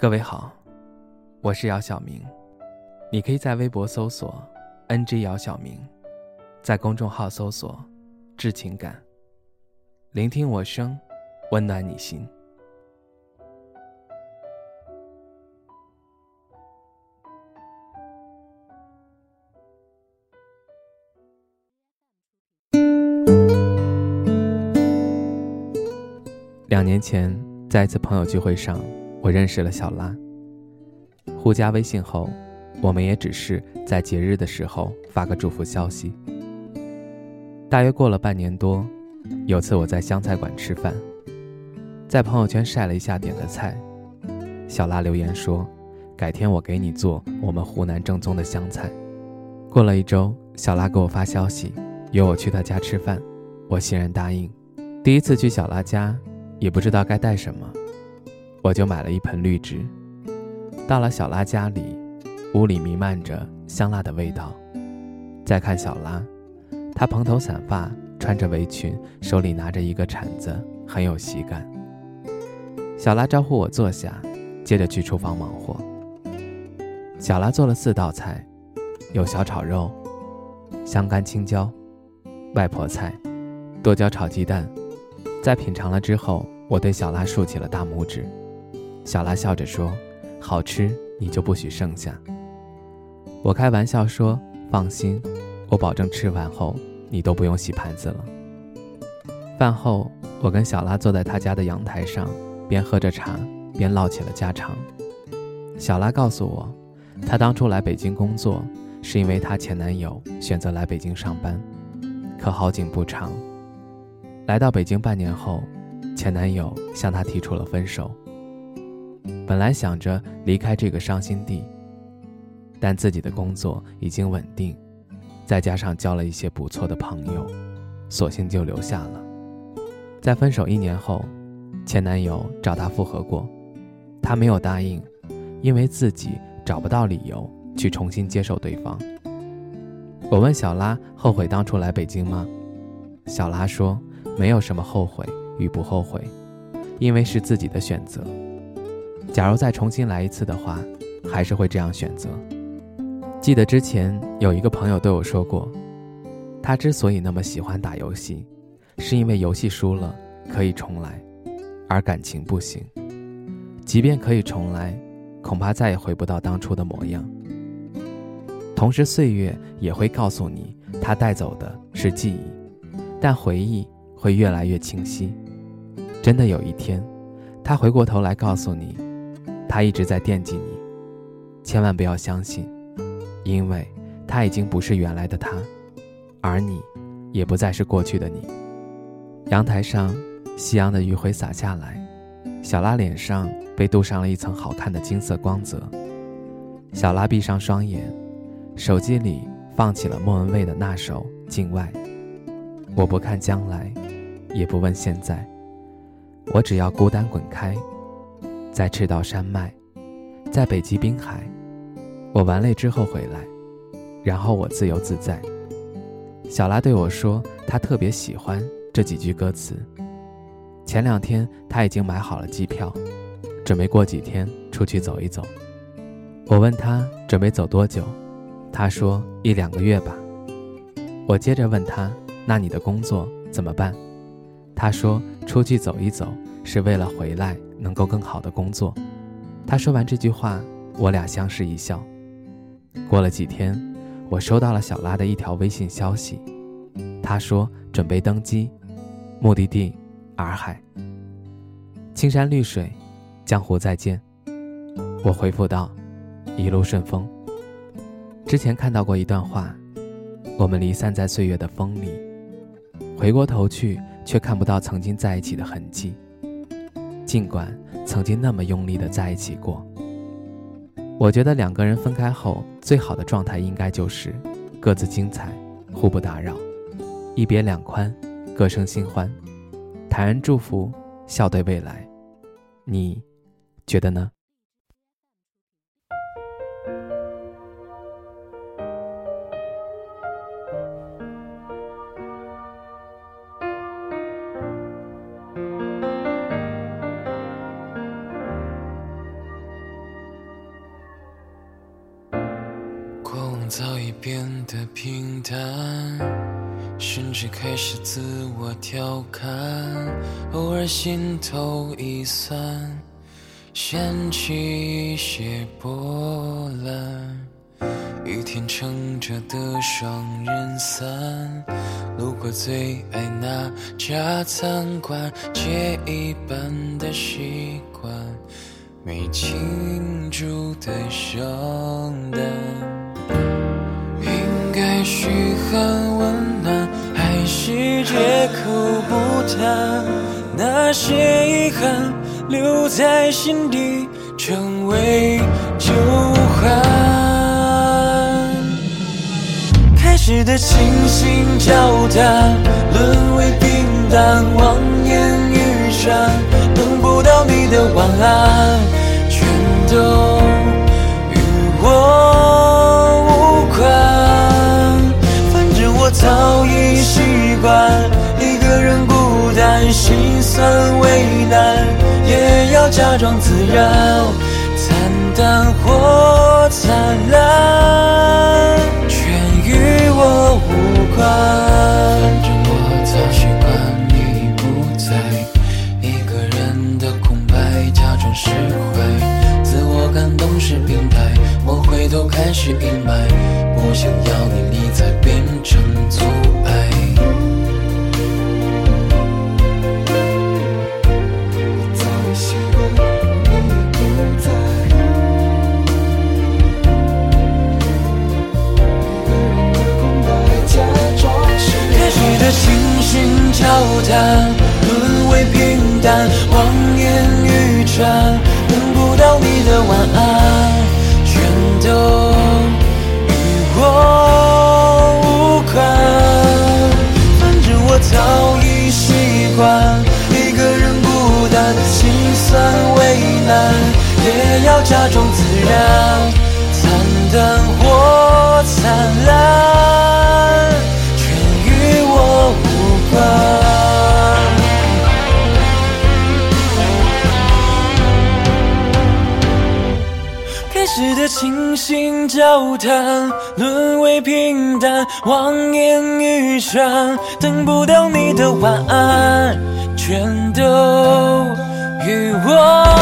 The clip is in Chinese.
各位好，我是姚晓明，你可以在微博搜索 “ng 姚晓明”，在公众号搜索“致情感”，聆听我声，温暖你心。两年前，在一次朋友聚会上。我认识了小拉，互加微信后，我们也只是在节日的时候发个祝福消息。大约过了半年多，有次我在湘菜馆吃饭，在朋友圈晒了一下点的菜，小拉留言说：“改天我给你做我们湖南正宗的湘菜。”过了一周，小拉给我发消息，约我去他家吃饭，我欣然答应。第一次去小拉家，也不知道该带什么。我就买了一盆绿植，到了小拉家里，屋里弥漫着香辣的味道。再看小拉，她蓬头散发，穿着围裙，手里拿着一个铲子，很有喜感。小拉招呼我坐下，接着去厨房忙活。小拉做了四道菜，有小炒肉、香干青椒、外婆菜、剁椒炒鸡蛋。在品尝了之后，我对小拉竖起了大拇指。小拉笑着说：“好吃，你就不许剩下。”我开玩笑说：“放心，我保证吃完后你都不用洗盘子了。”饭后，我跟小拉坐在他家的阳台上，边喝着茶，边唠起了家常。小拉告诉我，她当初来北京工作，是因为她前男友选择来北京上班，可好景不长，来到北京半年后，前男友向她提出了分手。本来想着离开这个伤心地，但自己的工作已经稳定，再加上交了一些不错的朋友，索性就留下了。在分手一年后，前男友找她复合过，她没有答应，因为自己找不到理由去重新接受对方。我问小拉后悔当初来北京吗？小拉说没有什么后悔与不后悔，因为是自己的选择。假如再重新来一次的话，还是会这样选择。记得之前有一个朋友对我说过，他之所以那么喜欢打游戏，是因为游戏输了可以重来，而感情不行。即便可以重来，恐怕再也回不到当初的模样。同时，岁月也会告诉你，他带走的是记忆，但回忆会越来越清晰。真的有一天，他回过头来告诉你。他一直在惦记你，千万不要相信，因为他已经不是原来的他，而你，也不再是过去的你。阳台上，夕阳的余晖洒下来，小拉脸上被镀上了一层好看的金色光泽。小拉闭上双眼，手机里放起了莫文蔚的那首《境外》。我不看将来，也不问现在，我只要孤单滚开。在赤道山脉，在北极滨海，我玩累之后回来，然后我自由自在。小拉对我说，她特别喜欢这几句歌词。前两天她已经买好了机票，准备过几天出去走一走。我问她准备走多久，她说一两个月吧。我接着问她，那你的工作怎么办？她说出去走一走是为了回来。能够更好的工作。他说完这句话，我俩相视一笑。过了几天，我收到了小拉的一条微信消息，他说准备登机，目的地洱海。青山绿水，江湖再见。我回复道：一路顺风。之前看到过一段话，我们离散在岁月的风里，回过头去，却看不到曾经在一起的痕迹。尽管曾经那么用力的在一起过，我觉得两个人分开后最好的状态应该就是各自精彩，互不打扰，一别两宽，各生新欢，坦然祝福，笑对未来。你觉得呢？早已变得平淡，甚至开始自我调侃，偶尔心头一酸，掀起一些波澜。雨天撑着的双人伞，路过最爱那家餐馆，借一半的习惯，没庆祝的圣诞，嘘寒问暖，还是借口不谈？那些遗憾留在心底，成为旧患。开始的倾心交谈，沦为平淡，望眼欲穿，等不到你的晚安，全都心酸为难，也要假装自然，惨淡或灿烂。全与我无关反正我早习惯你不在，一个人的空白，假装释怀。自我感动是病态，我回头开始阴霾，不想要你孤单交谈，沦为平淡，望眼欲穿，等不到你的晚安，全都与我。